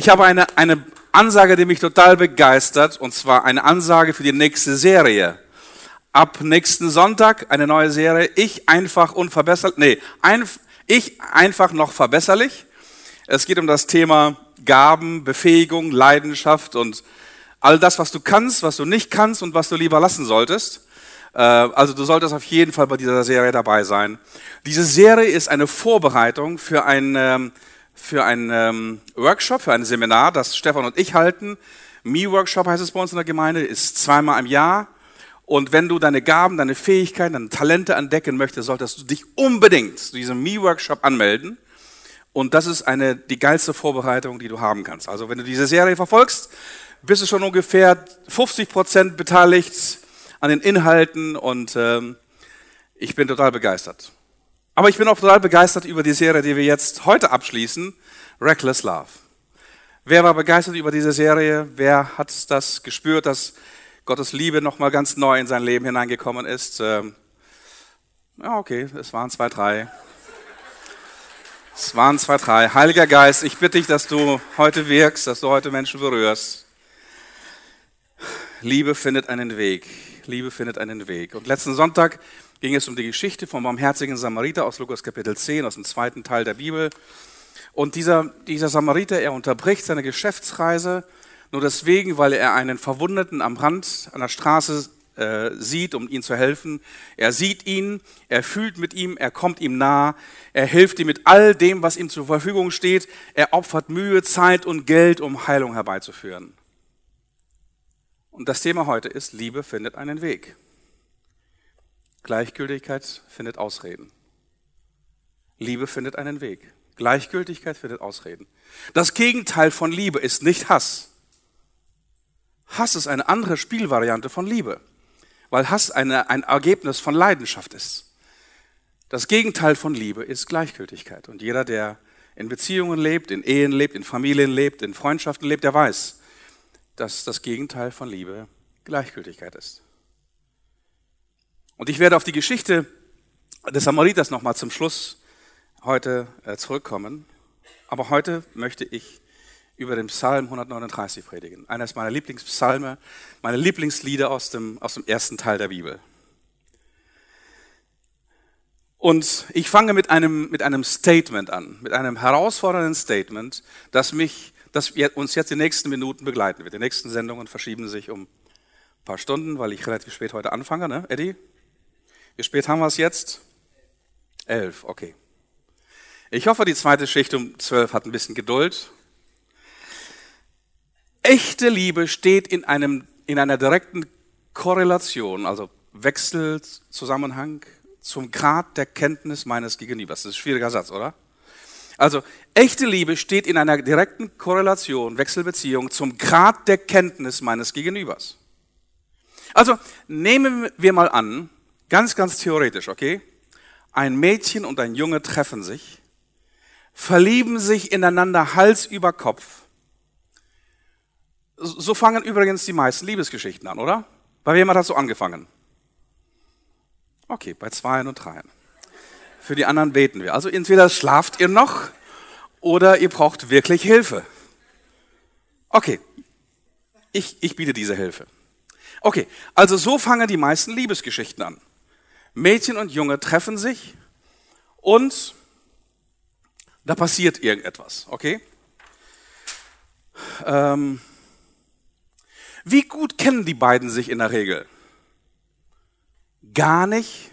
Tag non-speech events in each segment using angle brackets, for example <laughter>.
Ich habe eine, eine Ansage, die mich total begeistert, und zwar eine Ansage für die nächste Serie. Ab nächsten Sonntag eine neue Serie. Ich einfach unverbesserlich, nee, ein, ich einfach noch verbesserlich. Es geht um das Thema Gaben, Befähigung, Leidenschaft und all das, was du kannst, was du nicht kannst und was du lieber lassen solltest. Äh, also du solltest auf jeden Fall bei dieser Serie dabei sein. Diese Serie ist eine Vorbereitung für ein, ähm, für ein ähm, Workshop, für ein Seminar, das Stefan und ich halten. Me-Workshop heißt es bei uns in der Gemeinde, ist zweimal im Jahr. Und wenn du deine Gaben, deine Fähigkeiten, deine Talente entdecken möchtest, solltest du dich unbedingt zu diesem Me-Workshop anmelden. Und das ist eine, die geilste Vorbereitung, die du haben kannst. Also wenn du diese Serie verfolgst, bist du schon ungefähr 50 Prozent beteiligt an den Inhalten und ähm, ich bin total begeistert. Aber ich bin auch total begeistert über die Serie, die wir jetzt heute abschließen, Reckless Love. Wer war begeistert über diese Serie? Wer hat das gespürt, dass Gottes Liebe nochmal ganz neu in sein Leben hineingekommen ist? Ähm, ja, okay, es waren zwei, drei. Es waren zwei, drei. Heiliger Geist, ich bitte dich, dass du heute wirkst, dass du heute Menschen berührst. Liebe findet einen Weg. Liebe findet einen Weg. Und letzten Sonntag ging es um die Geschichte vom barmherzigen Samariter aus Lukas Kapitel 10, aus dem zweiten Teil der Bibel. Und dieser, dieser Samariter, er unterbricht seine Geschäftsreise nur deswegen, weil er einen Verwundeten am Rand einer Straße äh, sieht, um ihm zu helfen. Er sieht ihn, er fühlt mit ihm, er kommt ihm nah, er hilft ihm mit all dem, was ihm zur Verfügung steht. Er opfert Mühe, Zeit und Geld, um Heilung herbeizuführen. Und das Thema heute ist, Liebe findet einen Weg. Gleichgültigkeit findet Ausreden. Liebe findet einen Weg. Gleichgültigkeit findet Ausreden. Das Gegenteil von Liebe ist nicht Hass. Hass ist eine andere Spielvariante von Liebe, weil Hass eine, ein Ergebnis von Leidenschaft ist. Das Gegenteil von Liebe ist Gleichgültigkeit. Und jeder, der in Beziehungen lebt, in Ehen lebt, in Familien lebt, in Freundschaften lebt, der weiß, dass das Gegenteil von Liebe Gleichgültigkeit ist. Und ich werde auf die Geschichte des Samariters nochmal zum Schluss heute äh, zurückkommen. Aber heute möchte ich über den Psalm 139 predigen. Eines meiner Lieblingspsalme, meine Lieblingslieder aus dem, aus dem ersten Teil der Bibel. Und ich fange mit einem, mit einem Statement an, mit einem herausfordernden Statement, das mich, das uns jetzt die nächsten Minuten begleiten wird. Die nächsten Sendungen verschieben sich um ein paar Stunden, weil ich relativ spät heute anfange, ne, Eddie? Wie spät haben wir es jetzt? Elf, okay. Ich hoffe, die zweite Schicht um zwölf hat ein bisschen Geduld. Echte Liebe steht in, einem, in einer direkten Korrelation, also Wechselzusammenhang zum Grad der Kenntnis meines Gegenübers. Das ist ein schwieriger Satz, oder? Also, echte Liebe steht in einer direkten Korrelation, Wechselbeziehung zum Grad der Kenntnis meines Gegenübers. Also, nehmen wir mal an, Ganz, ganz theoretisch, okay? Ein Mädchen und ein Junge treffen sich, verlieben sich ineinander Hals über Kopf. So fangen übrigens die meisten Liebesgeschichten an, oder? Bei wem hat das so angefangen? Okay, bei zweien und dreien. Für die anderen beten wir. Also entweder schlaft ihr noch oder ihr braucht wirklich Hilfe. Okay, ich, ich biete diese Hilfe. Okay, also so fangen die meisten Liebesgeschichten an. Mädchen und Junge treffen sich und da passiert irgendetwas, okay? Ähm, wie gut kennen die beiden sich in der Regel? Gar nicht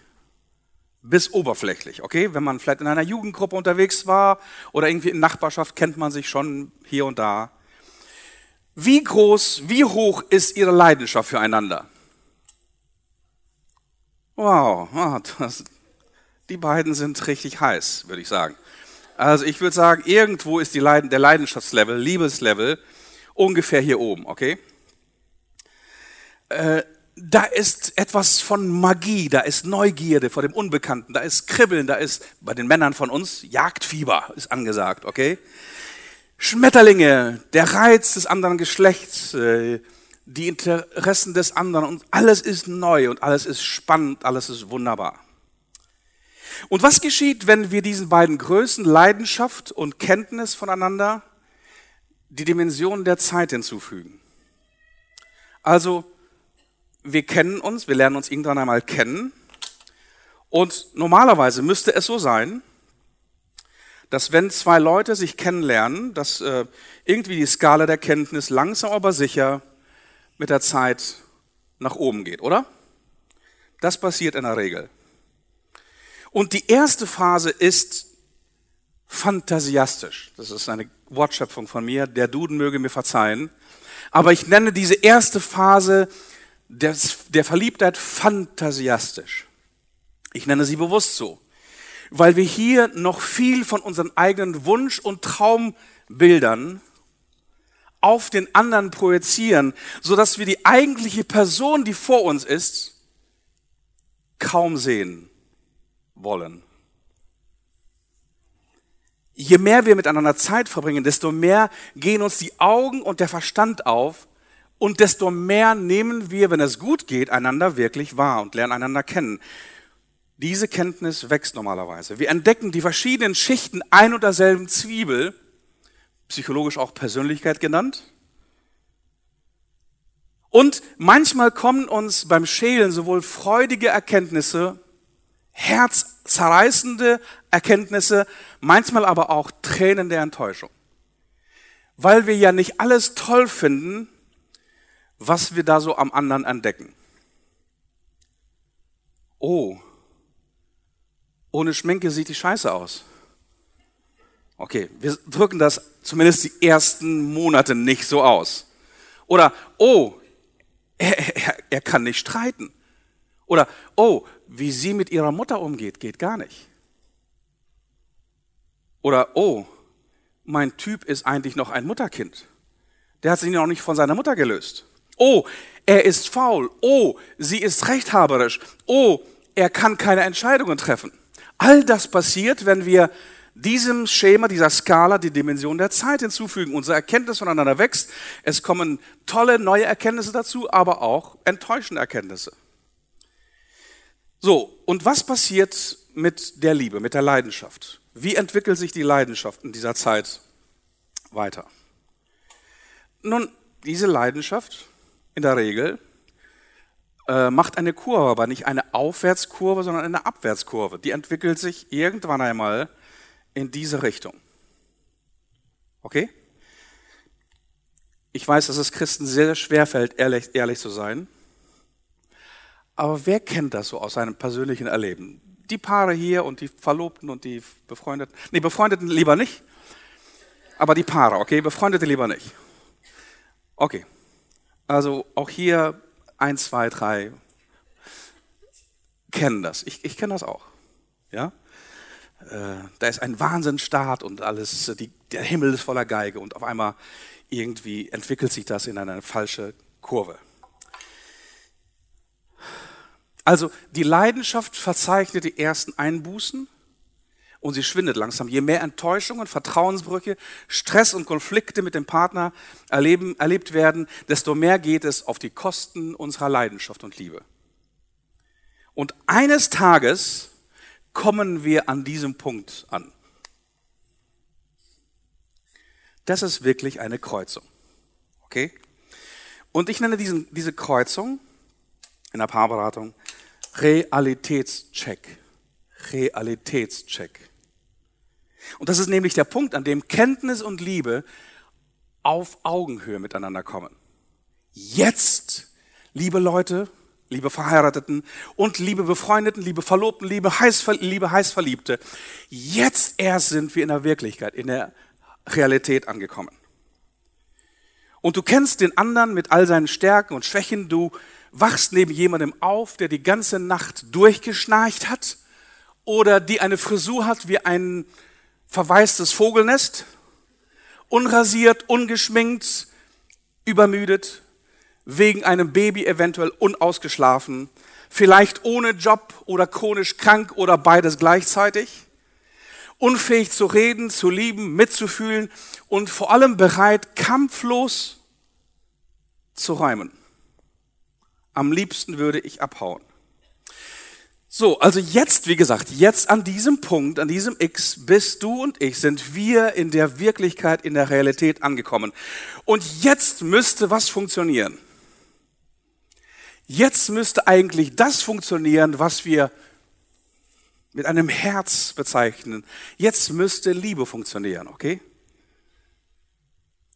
bis oberflächlich, okay? Wenn man vielleicht in einer Jugendgruppe unterwegs war oder irgendwie in Nachbarschaft kennt man sich schon hier und da. Wie groß, wie hoch ist ihre Leidenschaft füreinander? Wow, <laughs> das, die beiden sind richtig heiß, würde ich sagen. Also ich würde sagen, irgendwo ist die Leiden, der Leidenschaftslevel, Liebeslevel ungefähr hier oben, okay? Äh, da ist etwas von Magie, da ist Neugierde vor dem Unbekannten, da ist Kribbeln, da ist bei den Männern von uns Jagdfieber ist angesagt, okay? Schmetterlinge, der Reiz des anderen Geschlechts, äh, die Interessen des anderen und alles ist neu und alles ist spannend, alles ist wunderbar. Und was geschieht, wenn wir diesen beiden Größen, Leidenschaft und Kenntnis voneinander, die Dimension der Zeit hinzufügen. Also, wir kennen uns, wir lernen uns irgendwann einmal kennen. Und normalerweise müsste es so sein, dass wenn zwei Leute sich kennenlernen, dass äh, irgendwie die Skala der Kenntnis langsam aber sicher mit der Zeit nach oben geht, oder? Das passiert in der Regel. Und die erste Phase ist fantasiastisch. Das ist eine Wortschöpfung von mir. Der Duden möge mir verzeihen. Aber ich nenne diese erste Phase des, der Verliebtheit fantasiastisch. Ich nenne sie bewusst so, weil wir hier noch viel von unseren eigenen Wunsch- und Traumbildern auf den anderen projizieren, so dass wir die eigentliche Person, die vor uns ist, kaum sehen wollen. Je mehr wir miteinander Zeit verbringen, desto mehr gehen uns die Augen und der Verstand auf und desto mehr nehmen wir, wenn es gut geht, einander wirklich wahr und lernen einander kennen. Diese Kenntnis wächst normalerweise. Wir entdecken die verschiedenen Schichten ein und derselben Zwiebel, psychologisch auch Persönlichkeit genannt. Und manchmal kommen uns beim Schälen sowohl freudige Erkenntnisse, herzzerreißende Erkenntnisse, manchmal aber auch Tränen der Enttäuschung. Weil wir ja nicht alles toll finden, was wir da so am anderen entdecken. Oh, ohne Schminke sieht die Scheiße aus. Okay, wir drücken das zumindest die ersten Monate nicht so aus. Oder, oh, er, er, er kann nicht streiten. Oder, oh, wie sie mit ihrer Mutter umgeht, geht gar nicht. Oder, oh, mein Typ ist eigentlich noch ein Mutterkind. Der hat sich noch nicht von seiner Mutter gelöst. Oh, er ist faul. Oh, sie ist rechthaberisch. Oh, er kann keine Entscheidungen treffen. All das passiert, wenn wir diesem Schema, dieser Skala die Dimension der Zeit hinzufügen. Unsere Erkenntnis voneinander wächst. Es kommen tolle neue Erkenntnisse dazu, aber auch enttäuschende Erkenntnisse. So, und was passiert mit der Liebe, mit der Leidenschaft? Wie entwickelt sich die Leidenschaft in dieser Zeit weiter? Nun, diese Leidenschaft in der Regel äh, macht eine Kurve, aber nicht eine Aufwärtskurve, sondern eine Abwärtskurve. Die entwickelt sich irgendwann einmal in diese Richtung. Okay? Ich weiß, dass es Christen sehr schwer fällt, ehrlich, ehrlich zu sein. Aber wer kennt das so aus seinem persönlichen Erleben? Die Paare hier und die Verlobten und die Befreundeten. Nee, Befreundeten lieber nicht. Aber die Paare, okay? Befreundete lieber nicht. Okay. Also auch hier ein, zwei, drei kennen das. Ich, ich kenne das auch. Ja? Äh, da ist ein Wahnsinnsstart und alles, die, der Himmel ist voller Geige und auf einmal irgendwie entwickelt sich das in eine falsche Kurve. Also die Leidenschaft verzeichnet die ersten Einbußen und sie schwindet langsam. Je mehr Enttäuschungen, Vertrauensbrüche, Stress und Konflikte mit dem Partner erleben, erlebt werden, desto mehr geht es auf die Kosten unserer Leidenschaft und Liebe. Und eines Tages kommen wir an diesem Punkt an. Das ist wirklich eine Kreuzung. Okay? Und ich nenne diesen, diese Kreuzung in der Paarberatung Realitätscheck. Realitätscheck. Und das ist nämlich der Punkt, an dem Kenntnis und Liebe auf Augenhöhe miteinander kommen. Jetzt, liebe Leute, liebe Verheirateten und liebe Befreundeten, liebe Verlobten, liebe, heiß, liebe Heißverliebte, jetzt erst sind wir in der Wirklichkeit, in der Realität angekommen. Und du kennst den anderen mit all seinen Stärken und Schwächen, du wachst neben jemandem auf, der die ganze Nacht durchgeschnarcht hat oder die eine Frisur hat wie ein verwaistes Vogelnest, unrasiert, ungeschminkt, übermüdet, wegen einem Baby eventuell unausgeschlafen, vielleicht ohne Job oder chronisch krank oder beides gleichzeitig, unfähig zu reden, zu lieben, mitzufühlen und vor allem bereit, kampflos zu räumen. Am liebsten würde ich abhauen. So, also jetzt, wie gesagt, jetzt an diesem Punkt, an diesem X, bist du und ich, sind wir in der Wirklichkeit, in der Realität angekommen. Und jetzt müsste was funktionieren. Jetzt müsste eigentlich das funktionieren, was wir mit einem Herz bezeichnen. Jetzt müsste Liebe funktionieren, okay?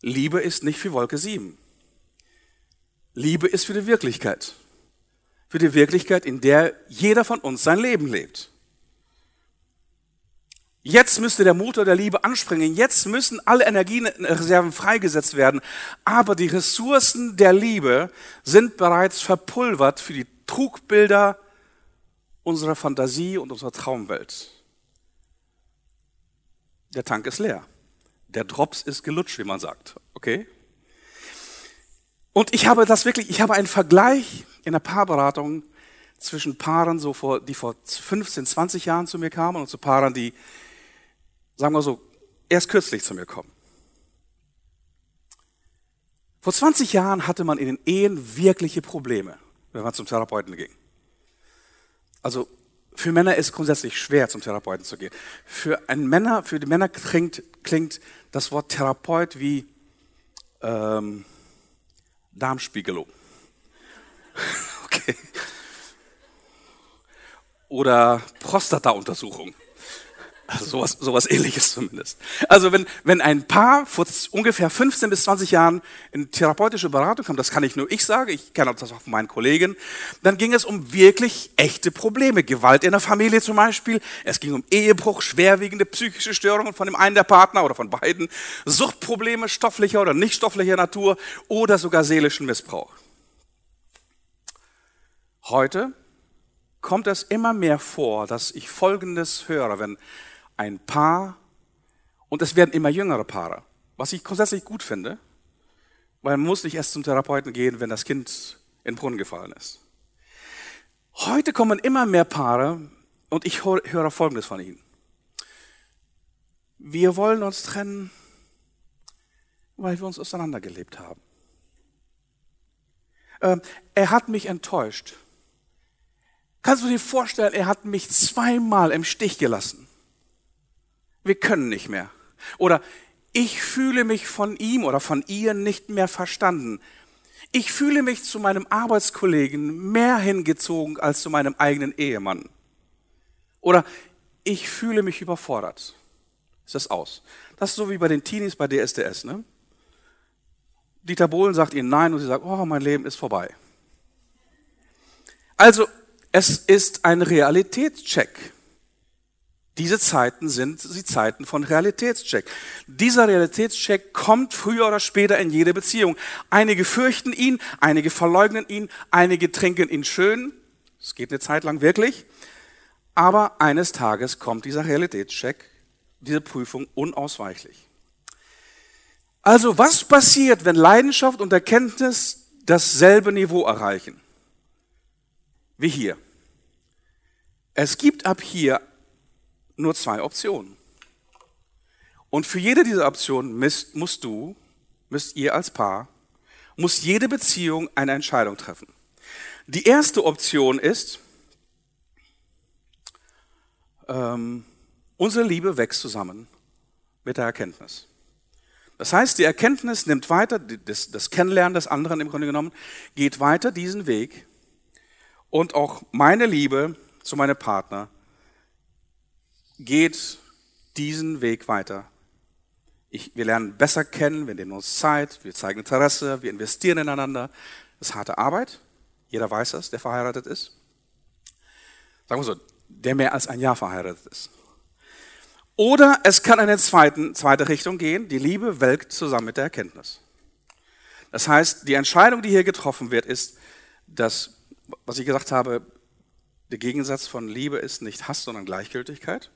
Liebe ist nicht für Wolke 7. Liebe ist für die Wirklichkeit. Für die Wirklichkeit, in der jeder von uns sein Leben lebt. Jetzt müsste der Motor der Liebe anspringen. Jetzt müssen alle Energiereserven freigesetzt werden. Aber die Ressourcen der Liebe sind bereits verpulvert für die Trugbilder unserer Fantasie und unserer Traumwelt. Der Tank ist leer. Der Drops ist gelutscht, wie man sagt. Okay? Und ich habe das wirklich, ich habe einen Vergleich in der Paarberatung zwischen Paaren, so vor, die vor 15, 20 Jahren zu mir kamen und zu Paaren, die sagen wir so, erst kürzlich zu mir kommen. Vor 20 Jahren hatte man in den Ehen wirkliche Probleme, wenn man zum Therapeuten ging. Also für Männer ist es grundsätzlich schwer, zum Therapeuten zu gehen. Für einen Männer, für die Männer klingt, klingt das Wort Therapeut wie ähm, Darmspiegelung. <laughs> okay. Oder Prostata-Untersuchung. Also sowas, sowas ähnliches zumindest. Also wenn, wenn ein Paar vor ungefähr 15 bis 20 Jahren in therapeutische Beratung kam, das kann ich nur ich sagen, ich kenne das auch von meinen Kollegen, dann ging es um wirklich echte Probleme. Gewalt in der Familie zum Beispiel, es ging um Ehebruch, schwerwiegende psychische Störungen von dem einen der Partner oder von beiden, Suchtprobleme stofflicher oder nicht stofflicher Natur oder sogar seelischen Missbrauch. Heute kommt es immer mehr vor, dass ich Folgendes höre, wenn ein Paar und es werden immer jüngere Paare, was ich grundsätzlich gut finde, weil man muss nicht erst zum Therapeuten gehen, wenn das Kind in den Brunnen gefallen ist. Heute kommen immer mehr Paare und ich höre Folgendes von ihnen. Wir wollen uns trennen, weil wir uns auseinandergelebt haben. Ähm, er hat mich enttäuscht. Kannst du dir vorstellen, er hat mich zweimal im Stich gelassen wir können nicht mehr. Oder ich fühle mich von ihm oder von ihr nicht mehr verstanden. Ich fühle mich zu meinem Arbeitskollegen mehr hingezogen als zu meinem eigenen Ehemann. Oder ich fühle mich überfordert. Ist das aus? Das ist so wie bei den Teenies bei DSDS. Ne? Dieter Bohlen sagt ihnen nein und sie sagt, oh, mein Leben ist vorbei. Also, es ist ein Realitätscheck. Diese Zeiten sind die Zeiten von Realitätscheck. Dieser Realitätscheck kommt früher oder später in jede Beziehung. Einige fürchten ihn, einige verleugnen ihn, einige trinken ihn schön. Es geht eine Zeit lang wirklich. Aber eines Tages kommt dieser Realitätscheck, diese Prüfung unausweichlich. Also was passiert, wenn Leidenschaft und Erkenntnis dasselbe Niveau erreichen? Wie hier. Es gibt ab hier nur zwei Optionen. Und für jede dieser Optionen müsst, musst du, müsst ihr als Paar, muss jede Beziehung eine Entscheidung treffen. Die erste Option ist, ähm, unsere Liebe wächst zusammen mit der Erkenntnis. Das heißt, die Erkenntnis nimmt weiter, das, das Kennenlernen des anderen im Grunde genommen, geht weiter diesen Weg und auch meine Liebe zu meinem Partner geht diesen Weg weiter. Ich, wir lernen besser kennen, wir nehmen uns Zeit, wir zeigen Interesse, wir investieren ineinander. Das ist harte Arbeit. Jeder weiß das, der verheiratet ist. Sagen wir so, der mehr als ein Jahr verheiratet ist. Oder es kann in eine zweiten, zweite Richtung gehen. Die Liebe welkt zusammen mit der Erkenntnis. Das heißt, die Entscheidung, die hier getroffen wird, ist, dass, was ich gesagt habe, der Gegensatz von Liebe ist nicht Hass, sondern Gleichgültigkeit.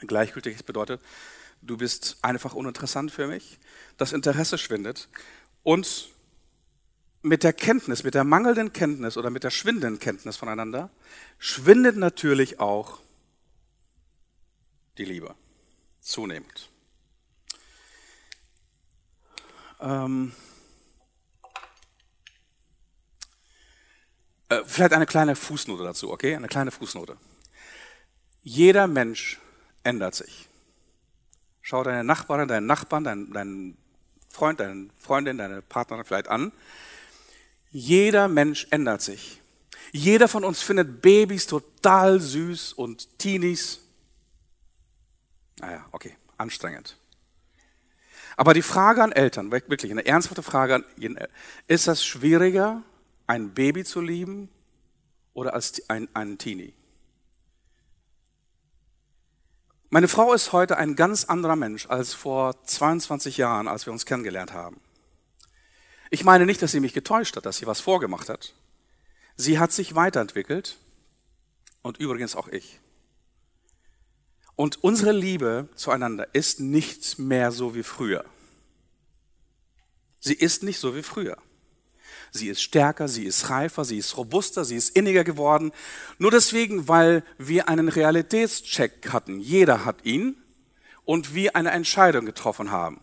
Gleichgültig bedeutet, du bist einfach uninteressant für mich. Das Interesse schwindet. Und mit der Kenntnis, mit der mangelnden Kenntnis oder mit der schwindenden Kenntnis voneinander, schwindet natürlich auch die Liebe zunehmend. Ähm, äh, vielleicht eine kleine Fußnote dazu, okay? Eine kleine Fußnote. Jeder Mensch ändert sich. Schau deine Nachbarin, deinen Nachbarn, deinen, deinen Freund, deine Freundin, deine Partnerin vielleicht an. Jeder Mensch ändert sich. Jeder von uns findet Babys total süß und Teenies. Naja, okay, anstrengend. Aber die Frage an Eltern, wirklich eine ernsthafte Frage an jeden, ist das schwieriger, ein Baby zu lieben oder als ein, einen Teenie? Meine Frau ist heute ein ganz anderer Mensch als vor 22 Jahren, als wir uns kennengelernt haben. Ich meine nicht, dass sie mich getäuscht hat, dass sie was vorgemacht hat. Sie hat sich weiterentwickelt und übrigens auch ich. Und unsere Liebe zueinander ist nicht mehr so wie früher. Sie ist nicht so wie früher. Sie ist stärker, sie ist reifer, sie ist robuster, sie ist inniger geworden. Nur deswegen, weil wir einen Realitätscheck hatten. Jeder hat ihn und wir eine Entscheidung getroffen haben.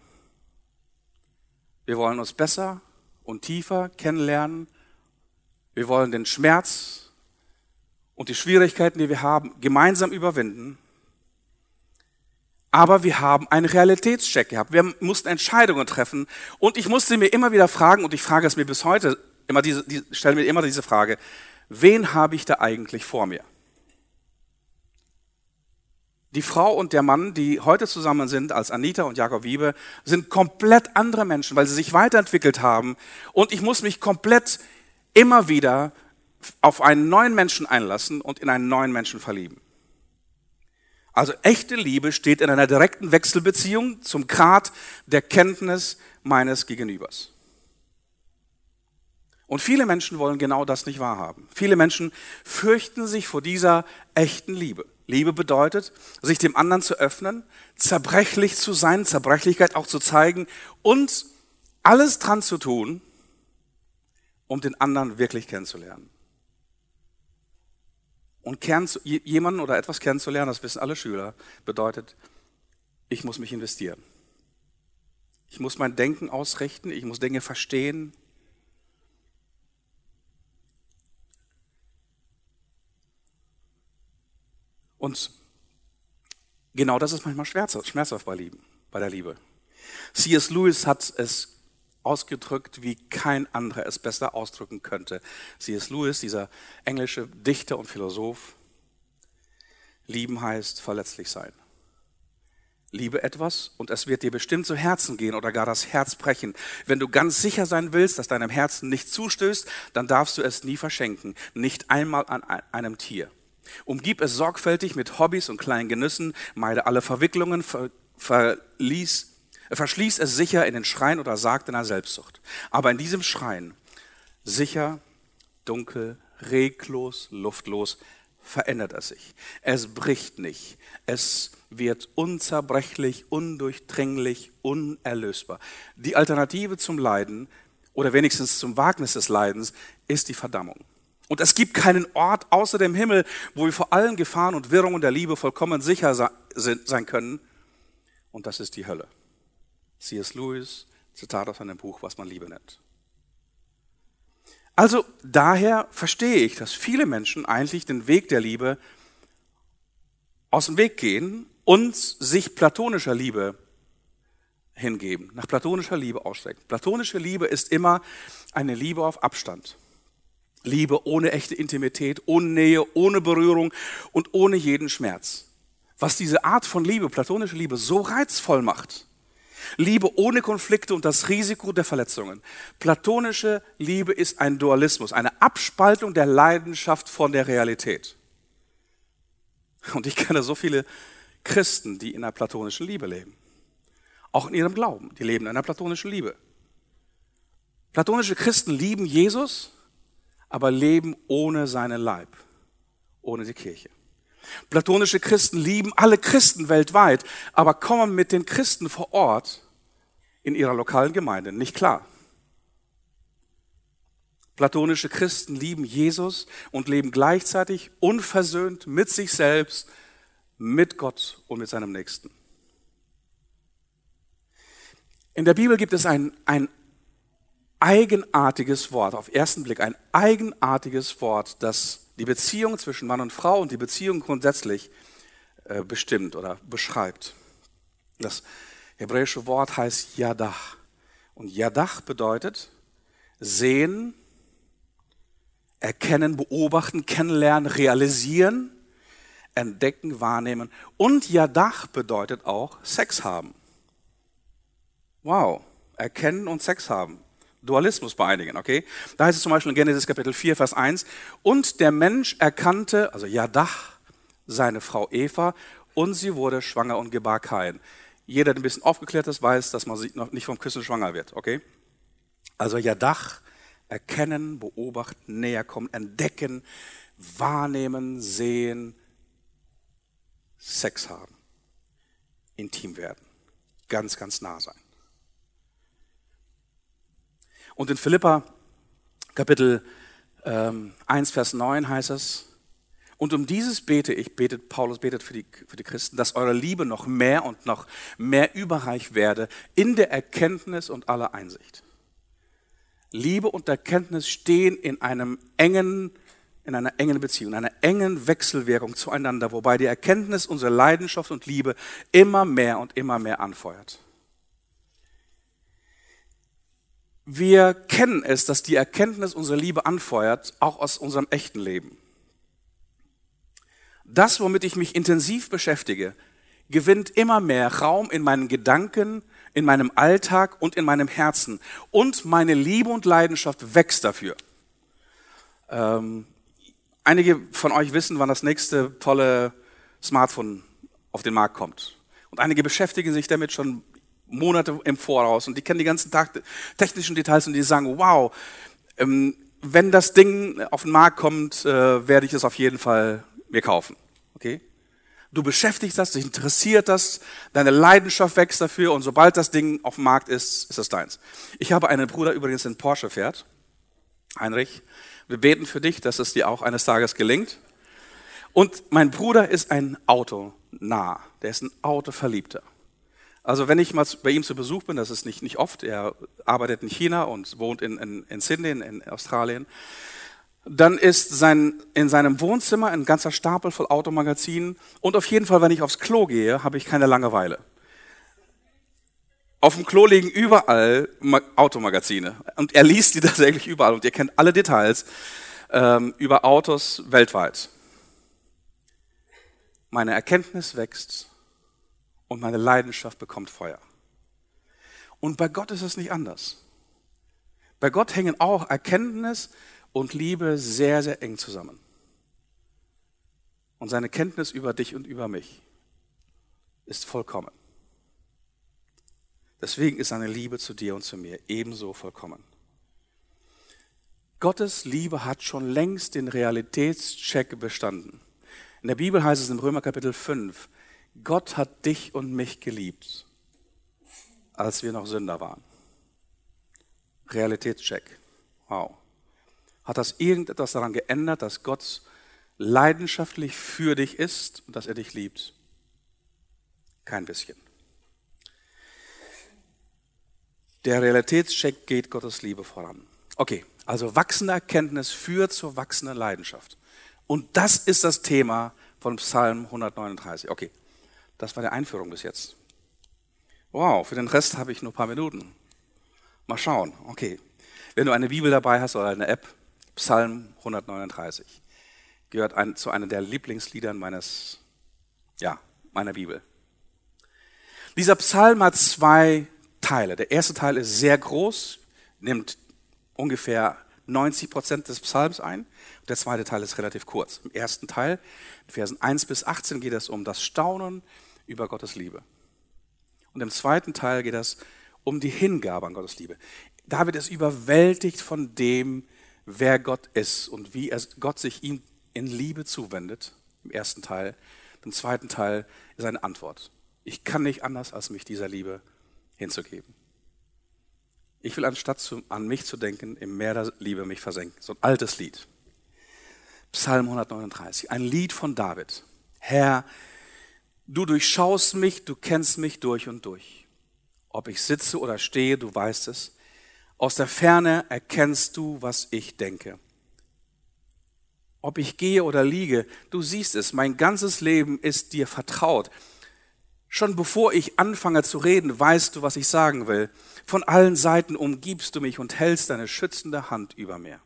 Wir wollen uns besser und tiefer kennenlernen. Wir wollen den Schmerz und die Schwierigkeiten, die wir haben, gemeinsam überwinden. Aber wir haben einen Realitätscheck gehabt. Wir mussten Entscheidungen treffen. Und ich musste mir immer wieder fragen, und ich frage es mir bis heute, immer diese, die, stelle mir immer diese Frage, wen habe ich da eigentlich vor mir? Die Frau und der Mann, die heute zusammen sind, als Anita und Jakob Wiebe, sind komplett andere Menschen, weil sie sich weiterentwickelt haben. Und ich muss mich komplett immer wieder auf einen neuen Menschen einlassen und in einen neuen Menschen verlieben. Also echte Liebe steht in einer direkten Wechselbeziehung zum Grad der Kenntnis meines Gegenübers. Und viele Menschen wollen genau das nicht wahrhaben. Viele Menschen fürchten sich vor dieser echten Liebe. Liebe bedeutet, sich dem anderen zu öffnen, zerbrechlich zu sein, Zerbrechlichkeit auch zu zeigen und alles dran zu tun, um den anderen wirklich kennenzulernen. Und jemanden oder etwas kennenzulernen, das wissen alle Schüler, bedeutet, ich muss mich investieren. Ich muss mein Denken ausrichten, ich muss Dinge verstehen. Und genau das ist manchmal schmerzhaft bei, bei der Liebe. C.S. Lewis hat es ausgedrückt, wie kein anderer es besser ausdrücken könnte. C.S. Lewis, dieser englische Dichter und Philosoph, lieben heißt verletzlich sein. Liebe etwas und es wird dir bestimmt zu Herzen gehen oder gar das Herz brechen. Wenn du ganz sicher sein willst, dass deinem Herzen nicht zustößt, dann darfst du es nie verschenken, nicht einmal an einem Tier. Umgib es sorgfältig mit Hobbys und kleinen Genüssen, meide alle Verwicklungen, ver verlies er verschließt es sicher in den Schrein oder sagt in der Selbstsucht. Aber in diesem Schrein, sicher, dunkel, reglos, luftlos, verändert er sich. Es bricht nicht. Es wird unzerbrechlich, undurchdringlich, unerlösbar. Die Alternative zum Leiden oder wenigstens zum Wagnis des Leidens ist die Verdammung. Und es gibt keinen Ort außer dem Himmel, wo wir vor allen Gefahren und Wirrungen der Liebe vollkommen sicher sein können. Und das ist die Hölle. C.S. Lewis, Zitat aus einem Buch, was man Liebe nennt. Also daher verstehe ich, dass viele Menschen eigentlich den Weg der Liebe aus dem Weg gehen und sich platonischer Liebe hingeben, nach platonischer Liebe ausstrecken. Platonische Liebe ist immer eine Liebe auf Abstand. Liebe ohne echte Intimität, ohne Nähe, ohne Berührung und ohne jeden Schmerz. Was diese Art von Liebe, platonische Liebe, so reizvoll macht, Liebe ohne Konflikte und das Risiko der Verletzungen. Platonische Liebe ist ein Dualismus, eine Abspaltung der Leidenschaft von der Realität. Und ich kenne so viele Christen, die in einer platonischen Liebe leben. Auch in ihrem Glauben. Die leben in einer platonischen Liebe. Platonische Christen lieben Jesus, aber leben ohne seinen Leib, ohne die Kirche. Platonische Christen lieben alle Christen weltweit, aber kommen mit den Christen vor Ort in ihrer lokalen Gemeinde nicht klar. Platonische Christen lieben Jesus und leben gleichzeitig unversöhnt mit sich selbst, mit Gott und mit seinem Nächsten. In der Bibel gibt es ein, ein, eigenartiges Wort, auf ersten Blick ein eigenartiges Wort, das die Beziehung zwischen Mann und Frau und die Beziehung grundsätzlich äh, bestimmt oder beschreibt. Das hebräische Wort heißt Yadach. Und Yadach bedeutet sehen, erkennen, beobachten, kennenlernen, realisieren, entdecken, wahrnehmen. Und Yadach bedeutet auch Sex haben. Wow, erkennen und Sex haben. Dualismus bei einigen, okay? Da heißt es zum Beispiel in Genesis Kapitel 4, Vers 1, und der Mensch erkannte, also Yadach, seine Frau Eva, und sie wurde schwanger und gebar Kain. Jeder, der ein bisschen aufgeklärt ist, weiß, dass man noch nicht vom Küssen schwanger wird, okay? Also Yadach, erkennen, beobachten, näher kommen, entdecken, wahrnehmen, sehen, Sex haben, intim werden, ganz, ganz nah sein. Und in Philippa Kapitel ähm, 1, Vers 9 heißt es, und um dieses bete ich, betet Paulus betet für die, für die Christen, dass eure Liebe noch mehr und noch mehr überreich werde in der Erkenntnis und aller Einsicht. Liebe und Erkenntnis stehen in einem engen, in einer engen Beziehung, in einer engen Wechselwirkung zueinander, wobei die Erkenntnis unsere Leidenschaft und Liebe immer mehr und immer mehr anfeuert. Wir kennen es, dass die Erkenntnis unsere Liebe anfeuert, auch aus unserem echten Leben. Das, womit ich mich intensiv beschäftige, gewinnt immer mehr Raum in meinen Gedanken, in meinem Alltag und in meinem Herzen. Und meine Liebe und Leidenschaft wächst dafür. Ähm, einige von euch wissen, wann das nächste tolle Smartphone auf den Markt kommt. Und einige beschäftigen sich damit schon Monate im Voraus und die kennen die ganzen technischen Details und die sagen, wow, ähm, wenn das Ding auf den Markt kommt, äh, werde ich es auf jeden Fall mir kaufen. Okay? Du beschäftigst das, dich interessiert das, deine Leidenschaft wächst dafür und sobald das Ding auf dem Markt ist, ist es deins. Ich habe einen Bruder übrigens, der in Porsche fährt. Heinrich, wir beten für dich, dass es dir auch eines Tages gelingt. Und mein Bruder ist ein Autonah, der ist ein Autoverliebter. Also wenn ich mal bei ihm zu Besuch bin, das ist nicht, nicht oft, er arbeitet in China und wohnt in, in, in Sydney, in Australien, dann ist sein, in seinem Wohnzimmer ein ganzer Stapel voll Automagazinen und auf jeden Fall, wenn ich aufs Klo gehe, habe ich keine Langeweile. Auf dem Klo liegen überall Automagazine und er liest die <laughs> tatsächlich überall und ihr kennt alle Details ähm, über Autos weltweit. Meine Erkenntnis wächst und meine Leidenschaft bekommt Feuer. Und bei Gott ist es nicht anders. Bei Gott hängen auch Erkenntnis und Liebe sehr, sehr eng zusammen. Und seine Kenntnis über dich und über mich ist vollkommen. Deswegen ist seine Liebe zu dir und zu mir ebenso vollkommen. Gottes Liebe hat schon längst den Realitätscheck bestanden. In der Bibel heißt es im Römer Kapitel 5, Gott hat dich und mich geliebt, als wir noch Sünder waren. Realitätscheck. Wow. Hat das irgendetwas daran geändert, dass Gott leidenschaftlich für dich ist und dass er dich liebt? Kein bisschen. Der Realitätscheck geht Gottes Liebe voran. Okay, also wachsende Erkenntnis führt zur wachsenden Leidenschaft. Und das ist das Thema von Psalm 139. Okay, das war die Einführung bis jetzt. Wow, für den Rest habe ich nur ein paar Minuten. Mal schauen. Okay, wenn du eine Bibel dabei hast oder eine App, Psalm 139 gehört ein, zu einer der Lieblingsliedern meines, ja, meiner Bibel. Dieser Psalm hat zwei Teile. Der erste Teil ist sehr groß, nimmt ungefähr 90 Prozent des Psalms ein. Der zweite Teil ist relativ kurz. Im ersten Teil, in Versen 1 bis 18, geht es um das Staunen über Gottes Liebe. Und im zweiten Teil geht es um die Hingabe an Gottes Liebe. David ist überwältigt von dem, wer Gott ist und wie Gott sich ihm in Liebe zuwendet, im ersten Teil. Im zweiten Teil ist eine Antwort. Ich kann nicht anders, als mich dieser Liebe hinzugeben. Ich will anstatt zu, an mich zu denken, im Meer der Liebe mich versenken. So ein altes Lied. Psalm 139, ein Lied von David. Herr, du durchschaust mich, du kennst mich durch und durch. Ob ich sitze oder stehe, du weißt es. Aus der Ferne erkennst du, was ich denke. Ob ich gehe oder liege, du siehst es, mein ganzes Leben ist dir vertraut. Schon bevor ich anfange zu reden, weißt du, was ich sagen will. Von allen Seiten umgibst du mich und hältst deine schützende Hand über mir.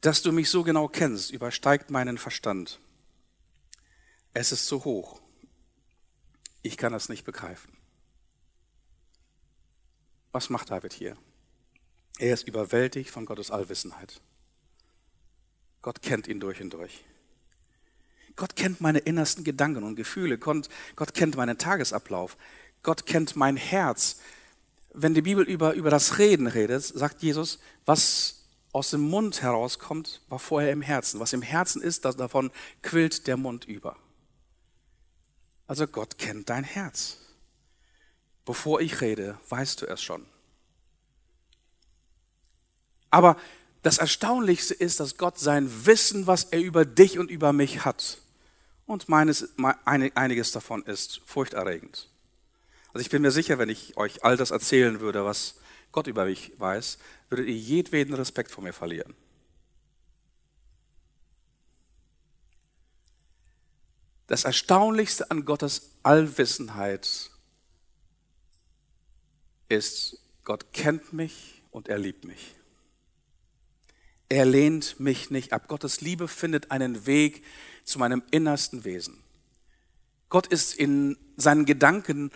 Dass du mich so genau kennst, übersteigt meinen Verstand. Es ist zu hoch. Ich kann das nicht begreifen. Was macht David hier? Er ist überwältigt von Gottes Allwissenheit. Gott kennt ihn durch und durch. Gott kennt meine innersten Gedanken und Gefühle. Gott, kennt meinen Tagesablauf. Gott kennt mein Herz. Wenn die Bibel über, über das Reden redet, sagt Jesus, was aus dem Mund herauskommt, war vorher im Herzen. Was im Herzen ist, davon quillt der Mund über. Also Gott kennt dein Herz. Bevor ich rede, weißt du es schon. Aber das Erstaunlichste ist, dass Gott sein Wissen, was er über dich und über mich hat, und meines, einiges davon ist furchterregend. Also ich bin mir sicher, wenn ich euch all das erzählen würde, was Gott über mich weiß, würdet ihr jedweden Respekt vor mir verlieren. Das Erstaunlichste an Gottes Allwissenheit ist, Gott kennt mich und er liebt mich. Er lehnt mich nicht ab. Gottes Liebe findet einen Weg zu meinem innersten Wesen. Gott ist in seinen Gedanken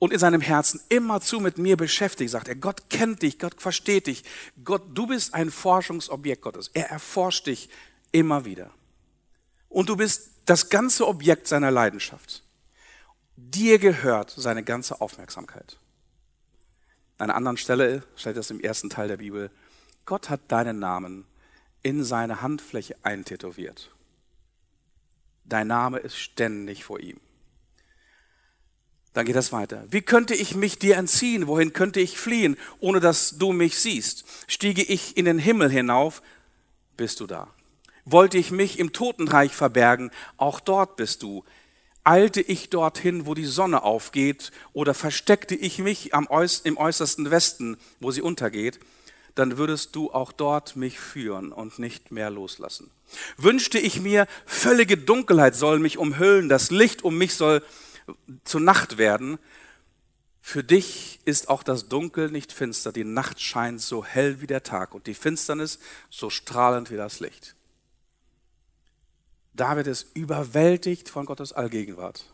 und in seinem Herzen immerzu mit mir beschäftigt, sagt er. Gott kennt dich, Gott versteht dich. Gott, du bist ein Forschungsobjekt Gottes. Er erforscht dich immer wieder. Und du bist das ganze Objekt seiner Leidenschaft. Dir gehört seine ganze Aufmerksamkeit. An einer anderen Stelle steht das im ersten Teil der Bibel. Gott hat deinen Namen in seine Handfläche eintätowiert. Dein Name ist ständig vor ihm. Dann geht das weiter. Wie könnte ich mich dir entziehen? Wohin könnte ich fliehen, ohne dass du mich siehst? Stiege ich in den Himmel hinauf, bist du da. Wollte ich mich im Totenreich verbergen, auch dort bist du. Eilte ich dorthin, wo die Sonne aufgeht, oder versteckte ich mich am äuß im äußersten Westen, wo sie untergeht, dann würdest du auch dort mich führen und nicht mehr loslassen. Wünschte ich mir, völlige Dunkelheit soll mich umhüllen, das Licht um mich soll zur Nacht werden. Für dich ist auch das Dunkel nicht finster, die Nacht scheint so hell wie der Tag und die Finsternis so strahlend wie das Licht. David ist überwältigt von Gottes Allgegenwart.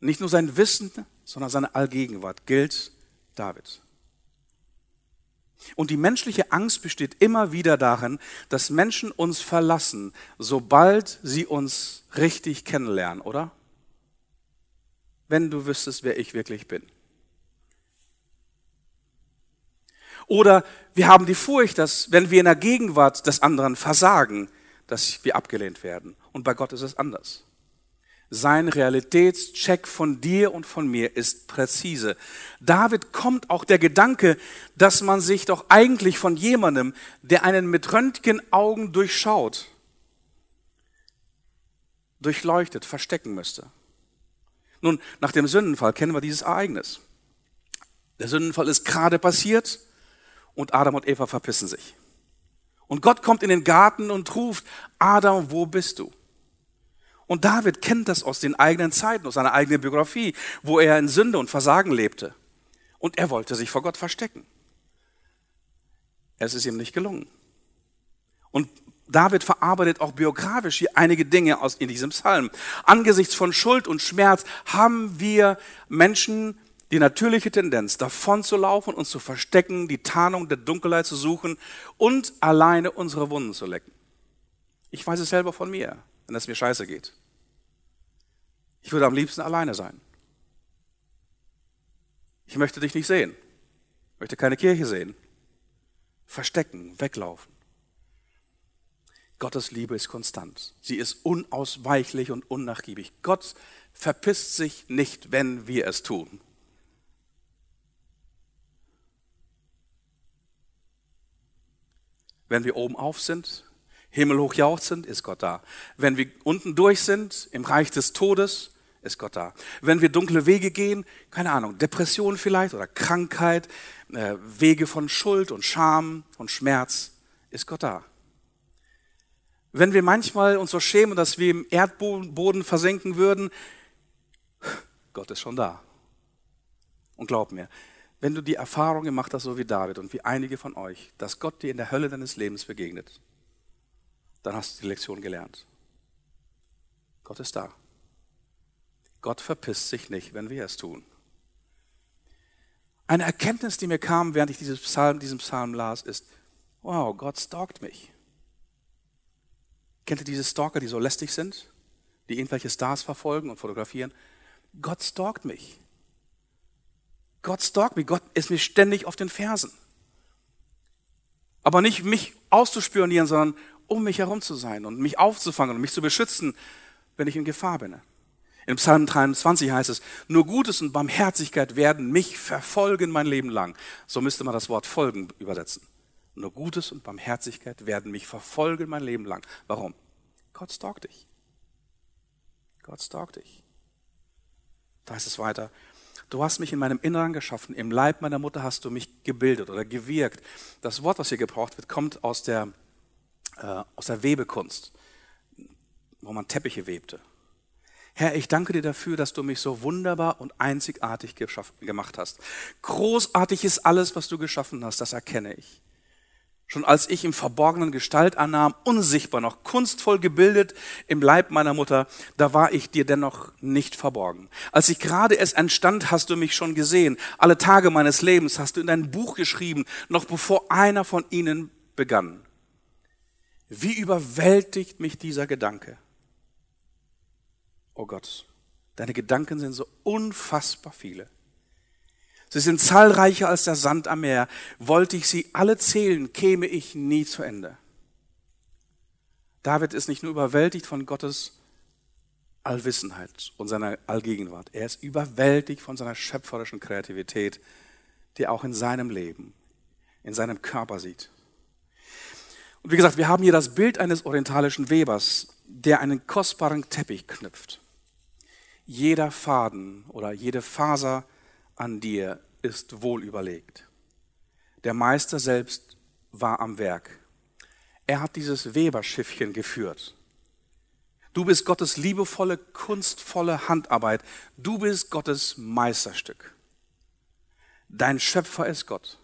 Nicht nur sein Wissen, sondern seine Allgegenwart gilt David. Und die menschliche Angst besteht immer wieder darin, dass Menschen uns verlassen, sobald sie uns richtig kennenlernen, oder? Wenn du wüsstest, wer ich wirklich bin. Oder wir haben die Furcht, dass wenn wir in der Gegenwart des anderen versagen, dass wir abgelehnt werden. Und bei Gott ist es anders. Sein Realitätscheck von dir und von mir ist präzise. David kommt auch der Gedanke, dass man sich doch eigentlich von jemandem, der einen mit Röntgenaugen durchschaut, durchleuchtet, verstecken müsste. Nun, nach dem Sündenfall kennen wir dieses Ereignis. Der Sündenfall ist gerade passiert und Adam und Eva verpissen sich. Und Gott kommt in den Garten und ruft, Adam, wo bist du? Und David kennt das aus den eigenen Zeiten, aus seiner eigenen Biografie, wo er in Sünde und Versagen lebte. Und er wollte sich vor Gott verstecken. Es ist ihm nicht gelungen. Und David verarbeitet auch biografisch hier einige Dinge aus in diesem Psalm. Angesichts von Schuld und Schmerz haben wir Menschen die natürliche Tendenz, davon zu laufen und zu verstecken, die Tarnung der Dunkelheit zu suchen und alleine unsere Wunden zu lecken. Ich weiß es selber von mir wenn es mir scheiße geht. Ich würde am liebsten alleine sein. Ich möchte dich nicht sehen. Ich möchte keine Kirche sehen. Verstecken, weglaufen. Gottes Liebe ist konstant. Sie ist unausweichlich und unnachgiebig. Gott verpisst sich nicht, wenn wir es tun. Wenn wir oben auf sind, himmelhoch jauchzend, ist Gott da. Wenn wir unten durch sind, im Reich des Todes, ist Gott da. Wenn wir dunkle Wege gehen, keine Ahnung, Depression vielleicht oder Krankheit, äh, Wege von Schuld und Scham und Schmerz, ist Gott da. Wenn wir manchmal uns so schämen, dass wir im Erdboden versenken würden, Gott ist schon da. Und glaub mir, wenn du die Erfahrung gemacht hast, so wie David und wie einige von euch, dass Gott dir in der Hölle deines Lebens begegnet, dann hast du die Lektion gelernt. Gott ist da. Gott verpisst sich nicht, wenn wir es tun. Eine Erkenntnis, die mir kam, während ich dieses Psalm, diesen Psalm las, ist, wow, Gott stalkt mich. Kennt ihr diese Stalker, die so lästig sind, die irgendwelche Stars verfolgen und fotografieren? Gott stalkt mich. Gott stalkt mich. Gott ist mir ständig auf den Fersen. Aber nicht mich auszuspionieren, sondern um mich herum zu sein und mich aufzufangen und mich zu beschützen, wenn ich in Gefahr bin. In Psalm 23 heißt es, nur Gutes und Barmherzigkeit werden mich verfolgen mein Leben lang. So müsste man das Wort folgen übersetzen. Nur Gutes und Barmherzigkeit werden mich verfolgen mein Leben lang. Warum? Gott stalkt dich. Gott stalkt dich. Da heißt es weiter, du hast mich in meinem Inneren geschaffen, im Leib meiner Mutter hast du mich gebildet oder gewirkt. Das Wort, was hier gebraucht wird, kommt aus der, äh, aus der Webekunst, wo man Teppiche webte. Herr, ich danke dir dafür, dass du mich so wunderbar und einzigartig gemacht hast. Großartig ist alles, was du geschaffen hast, das erkenne ich. Schon als ich im Verborgenen Gestalt annahm, unsichtbar noch, kunstvoll gebildet im Leib meiner Mutter, da war ich dir dennoch nicht verborgen. Als ich gerade es entstand, hast du mich schon gesehen. Alle Tage meines Lebens hast du in dein Buch geschrieben, noch bevor einer von ihnen begann. Wie überwältigt mich dieser Gedanke? oh Gott, deine Gedanken sind so unfassbar viele. Sie sind zahlreicher als der Sand am Meer. Wollte ich sie alle zählen, käme ich nie zu Ende. David ist nicht nur überwältigt von Gottes Allwissenheit und seiner Allgegenwart. Er ist überwältigt von seiner schöpferischen Kreativität, die er auch in seinem Leben, in seinem Körper sieht. Und wie gesagt, wir haben hier das Bild eines orientalischen Webers, der einen kostbaren Teppich knüpft jeder Faden oder jede Faser an dir ist wohl überlegt. Der Meister selbst war am Werk. Er hat dieses Weberschiffchen geführt. Du bist Gottes liebevolle, kunstvolle Handarbeit. Du bist Gottes Meisterstück. Dein Schöpfer ist Gott.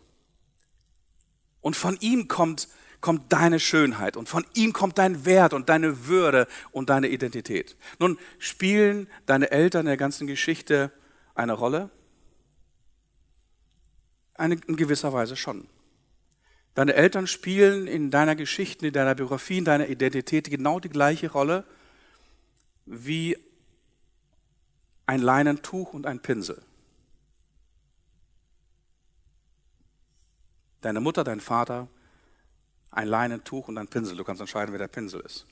Und von ihm kommt kommt deine Schönheit und von ihm kommt dein Wert und deine Würde und deine Identität. Nun, spielen deine Eltern in der ganzen Geschichte eine Rolle? Eine, in gewisser Weise schon. Deine Eltern spielen in deiner Geschichte, in deiner Biografie, in deiner Identität genau die gleiche Rolle wie ein Leinentuch und ein Pinsel. Deine Mutter, dein Vater ein Leinentuch und ein Pinsel. Du kannst entscheiden, wer der Pinsel ist.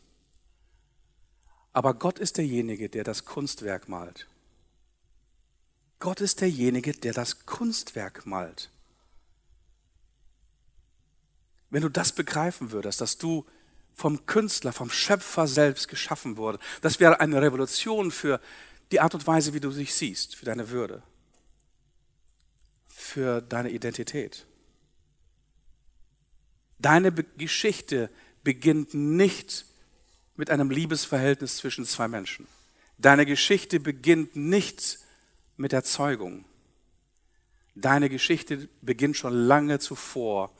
Aber Gott ist derjenige, der das Kunstwerk malt. Gott ist derjenige, der das Kunstwerk malt. Wenn du das begreifen würdest, dass du vom Künstler, vom Schöpfer selbst geschaffen wurde, das wäre eine Revolution für die Art und Weise, wie du dich siehst, für deine Würde, für deine Identität. Deine Geschichte beginnt nicht mit einem Liebesverhältnis zwischen zwei Menschen. Deine Geschichte beginnt nicht mit der Zeugung. Deine Geschichte beginnt schon lange zuvor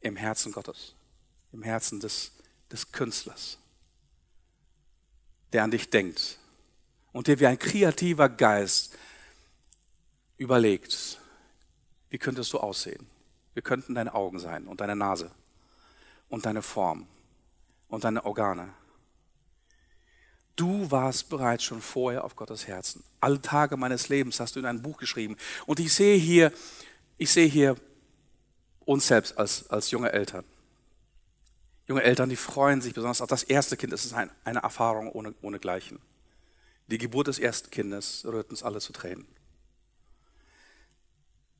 im Herzen Gottes, im Herzen des, des Künstlers, der an dich denkt und der wie ein kreativer Geist überlegt, wie könntest du aussehen? Wir könnten deine Augen sein und deine Nase und deine Form und deine Organe. Du warst bereits schon vorher auf Gottes Herzen. Alle Tage meines Lebens hast du in ein Buch geschrieben. Und ich sehe hier, ich sehe hier uns selbst als, als junge Eltern. Junge Eltern, die freuen sich besonders auf das erste Kind. Es ist ein, eine Erfahrung ohne, ohne Gleichen. Die Geburt des ersten Kindes rührt uns alle zu Tränen.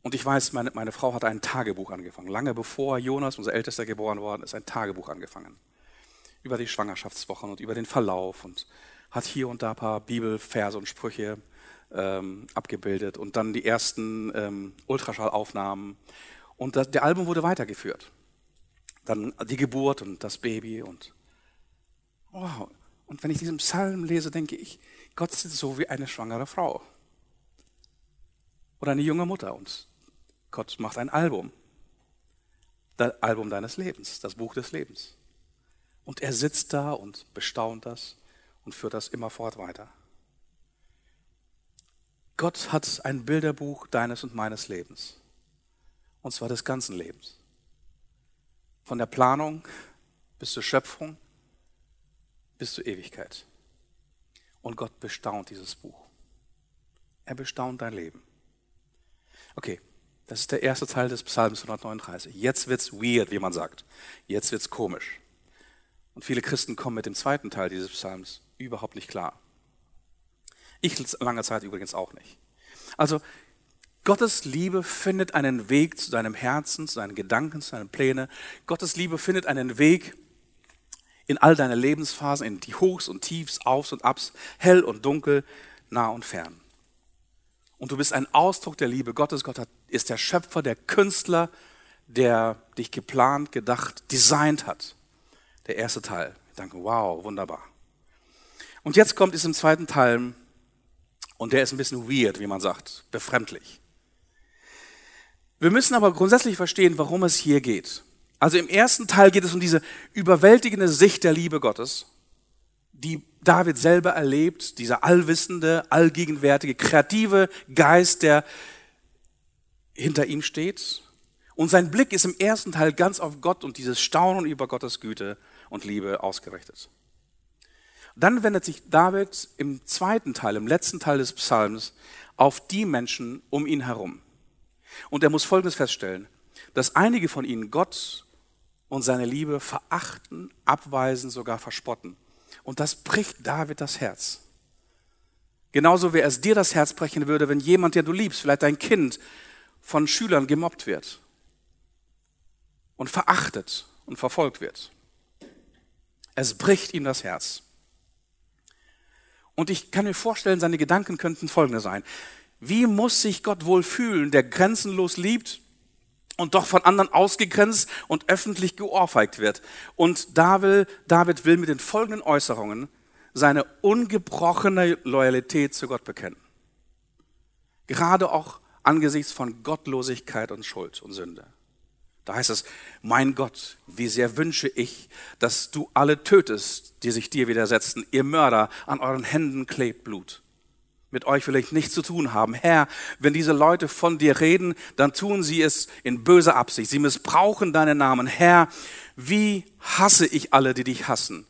Und ich weiß, meine, meine Frau hat ein Tagebuch angefangen. Lange bevor Jonas, unser Ältester, geboren worden ist, ein Tagebuch angefangen. Über die Schwangerschaftswochen und über den Verlauf und hat hier und da ein paar Bibelverse und Sprüche ähm, abgebildet und dann die ersten ähm, Ultraschallaufnahmen. Und das, der Album wurde weitergeführt. Dann die Geburt und das Baby und wow. Und wenn ich diesen Psalm lese, denke ich, Gott ist so wie eine schwangere Frau oder eine junge Mutter und Gott macht ein Album. Das Album deines Lebens, das Buch des Lebens. Und er sitzt da und bestaunt das und führt das immerfort weiter. Gott hat ein Bilderbuch deines und meines Lebens. Und zwar des ganzen Lebens. Von der Planung bis zur Schöpfung bis zur Ewigkeit. Und Gott bestaunt dieses Buch. Er bestaunt dein Leben. Okay, das ist der erste Teil des Psalms 139. Jetzt wird's weird, wie man sagt. Jetzt wird's komisch. Und viele Christen kommen mit dem zweiten Teil dieses Psalms überhaupt nicht klar. Ich lange Zeit übrigens auch nicht. Also, Gottes Liebe findet einen Weg zu deinem Herzen, zu deinen Gedanken, zu deinen Plänen. Gottes Liebe findet einen Weg in all deine Lebensphasen, in die Hochs und Tiefs, Aufs und Abs, hell und dunkel, nah und fern. Und du bist ein Ausdruck der Liebe Gottes. Gott ist der Schöpfer, der Künstler, der dich geplant, gedacht, designt hat. Der erste Teil. Ich denke, wow, wunderbar. Und jetzt kommt es im zweiten Teil, und der ist ein bisschen weird, wie man sagt, befremdlich. Wir müssen aber grundsätzlich verstehen, warum es hier geht. Also im ersten Teil geht es um diese überwältigende Sicht der Liebe Gottes, die David selber erlebt, dieser allwissende, allgegenwärtige, kreative Geist, der hinter ihm steht. Und sein Blick ist im ersten Teil ganz auf Gott und dieses Staunen über Gottes Güte und Liebe ausgerichtet. Dann wendet sich David im zweiten Teil, im letzten Teil des Psalms, auf die Menschen um ihn herum. Und er muss Folgendes feststellen, dass einige von ihnen Gott und seine Liebe verachten, abweisen, sogar verspotten. Und das bricht David das Herz. Genauso wie es dir das Herz brechen würde, wenn jemand, der du liebst, vielleicht dein Kind, von Schülern gemobbt wird und verachtet und verfolgt wird. Es bricht ihm das Herz. Und ich kann mir vorstellen, seine Gedanken könnten folgende sein. Wie muss sich Gott wohl fühlen, der grenzenlos liebt und doch von anderen ausgegrenzt und öffentlich geohrfeigt wird? Und David, David will mit den folgenden Äußerungen seine ungebrochene Loyalität zu Gott bekennen. Gerade auch angesichts von Gottlosigkeit und Schuld und Sünde. Da heißt es, mein Gott, wie sehr wünsche ich, dass du alle tötest, die sich dir widersetzen. Ihr Mörder, an euren Händen klebt Blut. Mit euch will ich nichts zu tun haben. Herr, wenn diese Leute von dir reden, dann tun sie es in böser Absicht. Sie missbrauchen deinen Namen. Herr, wie hasse ich alle, die dich hassen?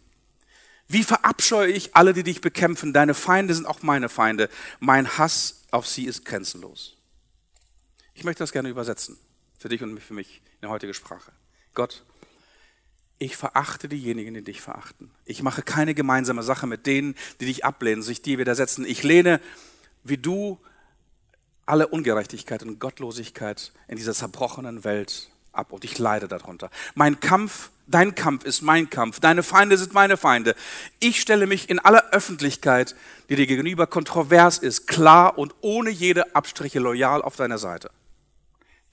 Wie verabscheue ich alle, die dich bekämpfen? Deine Feinde sind auch meine Feinde. Mein Hass auf sie ist grenzenlos. Ich möchte das gerne übersetzen. Für dich und für mich in der heutigen Sprache. Gott, ich verachte diejenigen, die dich verachten. Ich mache keine gemeinsame Sache mit denen, die dich ablehnen, sich dir widersetzen. Ich lehne, wie du, alle Ungerechtigkeit und Gottlosigkeit in dieser zerbrochenen Welt ab und ich leide darunter. Mein Kampf, dein Kampf ist mein Kampf, deine Feinde sind meine Feinde. Ich stelle mich in aller Öffentlichkeit, die dir gegenüber kontrovers ist, klar und ohne jede Abstriche loyal auf deiner Seite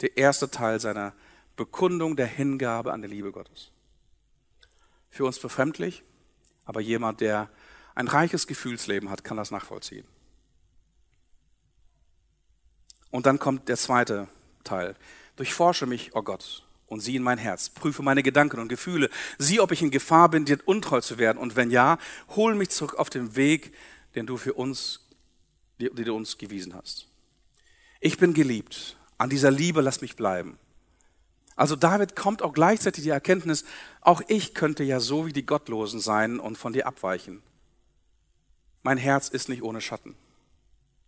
der erste Teil seiner Bekundung der Hingabe an die Liebe Gottes. Für uns befremdlich, aber jemand, der ein reiches Gefühlsleben hat, kann das nachvollziehen. Und dann kommt der zweite Teil. Durchforsche mich, oh Gott, und sieh in mein Herz. Prüfe meine Gedanken und Gefühle. Sieh, ob ich in Gefahr bin, dir untreu zu werden. Und wenn ja, hol mich zurück auf den Weg, den du für uns, den du uns gewiesen hast. Ich bin geliebt an dieser Liebe lass mich bleiben. Also David kommt auch gleichzeitig die Erkenntnis, auch ich könnte ja so wie die Gottlosen sein und von dir abweichen. Mein Herz ist nicht ohne Schatten.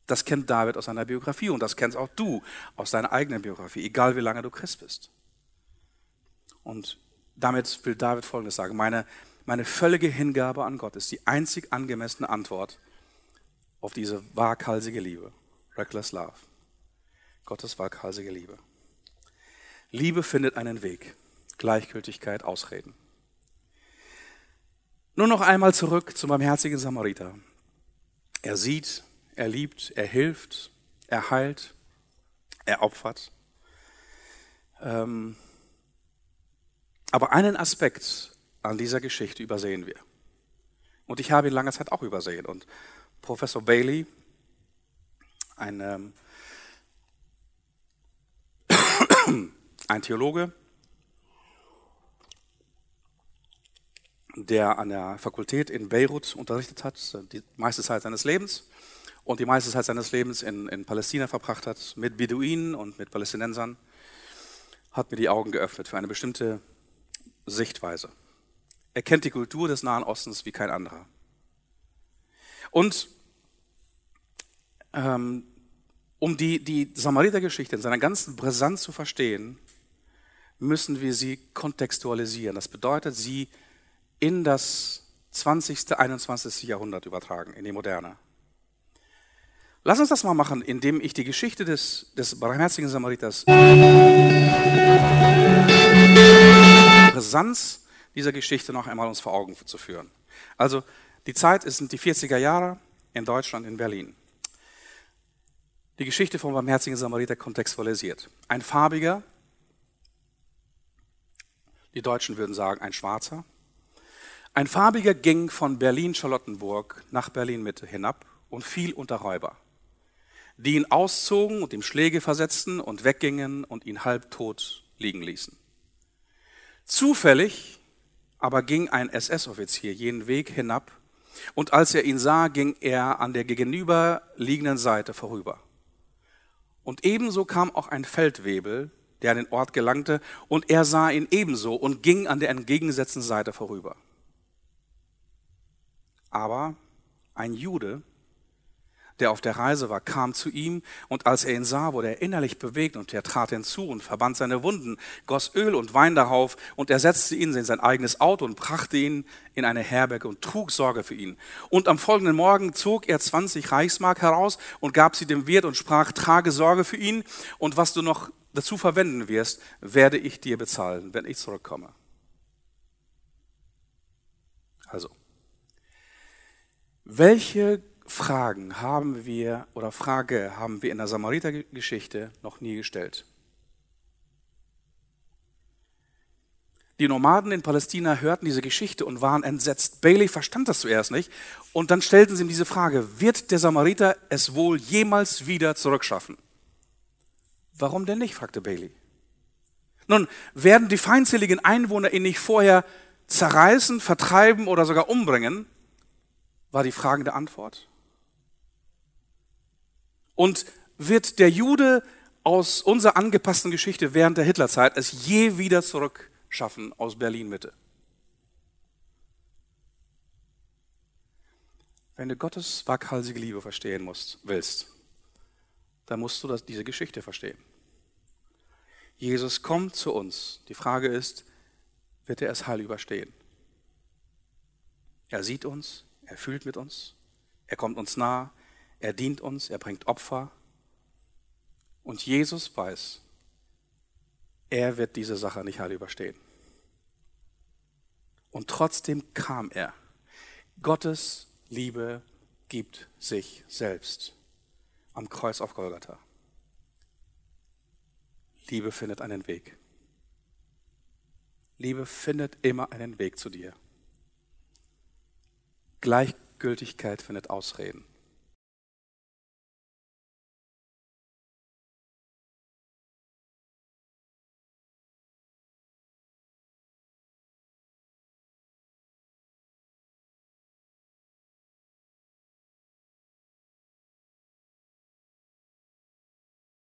Das kennt David aus seiner Biografie und das kennst auch du aus deiner eigenen Biografie, egal wie lange du Christ bist. Und damit will David Folgendes sagen. Meine, meine völlige Hingabe an Gott ist die einzig angemessene Antwort auf diese waghalsige Liebe. Reckless Love. Gottes waghalsige Liebe. Liebe findet einen Weg. Gleichgültigkeit, Ausreden. Nur noch einmal zurück zum barmherzigen Samariter. Er sieht, er liebt, er hilft, er heilt, er opfert. Ähm, aber einen Aspekt an dieser Geschichte übersehen wir. Und ich habe ihn lange Zeit auch übersehen. Und Professor Bailey, ein, ähm, ein Theologe, der an der Fakultät in Beirut unterrichtet hat, die meiste Zeit seines Lebens und die meiste Zeit seines Lebens in, in Palästina verbracht hat, mit Beduinen und mit Palästinensern, hat mir die Augen geöffnet für eine bestimmte Sichtweise. Er kennt die Kultur des Nahen Ostens wie kein anderer. Und ähm, um die, die Samariter-Geschichte in seiner ganzen Brisanz zu verstehen, müssen wir sie kontextualisieren. Das bedeutet, sie in das 20., 21. Jahrhundert übertragen, in die Moderne. Lass uns das mal machen, indem ich die Geschichte des, des barmherzigen Samariters, Brisanz dieser Geschichte noch einmal uns vor Augen zu führen. Also, die Zeit sind die 40er Jahre in Deutschland, in Berlin. Die Geschichte vom barmherzigen Samariter kontextualisiert. Ein farbiger, die Deutschen würden sagen, ein schwarzer, ein farbiger ging von Berlin-Charlottenburg nach Berlin-Mitte hinab und fiel unter Räuber, die ihn auszogen und ihm Schläge versetzten und weggingen und ihn halbtot liegen ließen. Zufällig aber ging ein SS-Offizier jenen Weg hinab und als er ihn sah, ging er an der gegenüberliegenden Seite vorüber. Und ebenso kam auch ein Feldwebel, der an den Ort gelangte, und er sah ihn ebenso und ging an der entgegengesetzten Seite vorüber. Aber ein Jude, der auf der Reise war, kam zu ihm und als er ihn sah, wurde er innerlich bewegt und er trat hinzu und verband seine Wunden, goss Öl und Wein darauf und er setzte ihn in sein eigenes Auto und brachte ihn in eine Herberge und trug Sorge für ihn. Und am folgenden Morgen zog er 20 Reichsmark heraus und gab sie dem Wirt und sprach, trage Sorge für ihn und was du noch dazu verwenden wirst, werde ich dir bezahlen, wenn ich zurückkomme. Also, welche Fragen haben wir oder Frage haben wir in der Samariter-Geschichte noch nie gestellt? Die Nomaden in Palästina hörten diese Geschichte und waren entsetzt. Bailey verstand das zuerst nicht. Und dann stellten sie ihm diese Frage, wird der Samariter es wohl jemals wieder zurückschaffen? Warum denn nicht? fragte Bailey. Nun, werden die feindseligen Einwohner ihn nicht vorher zerreißen, vertreiben oder sogar umbringen? war die fragende Antwort. Und wird der Jude aus unserer angepassten Geschichte während der Hitlerzeit es je wieder zurückschaffen aus Berlin Mitte? Wenn du Gottes waghalsige Liebe verstehen musst, willst, dann musst du das, diese Geschichte verstehen. Jesus kommt zu uns. Die Frage ist, wird er es heil überstehen? Er sieht uns, er fühlt mit uns, er kommt uns nah, er dient uns, er bringt Opfer. Und Jesus weiß, er wird diese Sache nicht heil überstehen. Und trotzdem kam er. Gottes Liebe gibt sich selbst am Kreuz auf Golgatha. Liebe findet einen Weg. Liebe findet immer einen Weg zu dir. Gleichgültigkeit findet Ausreden.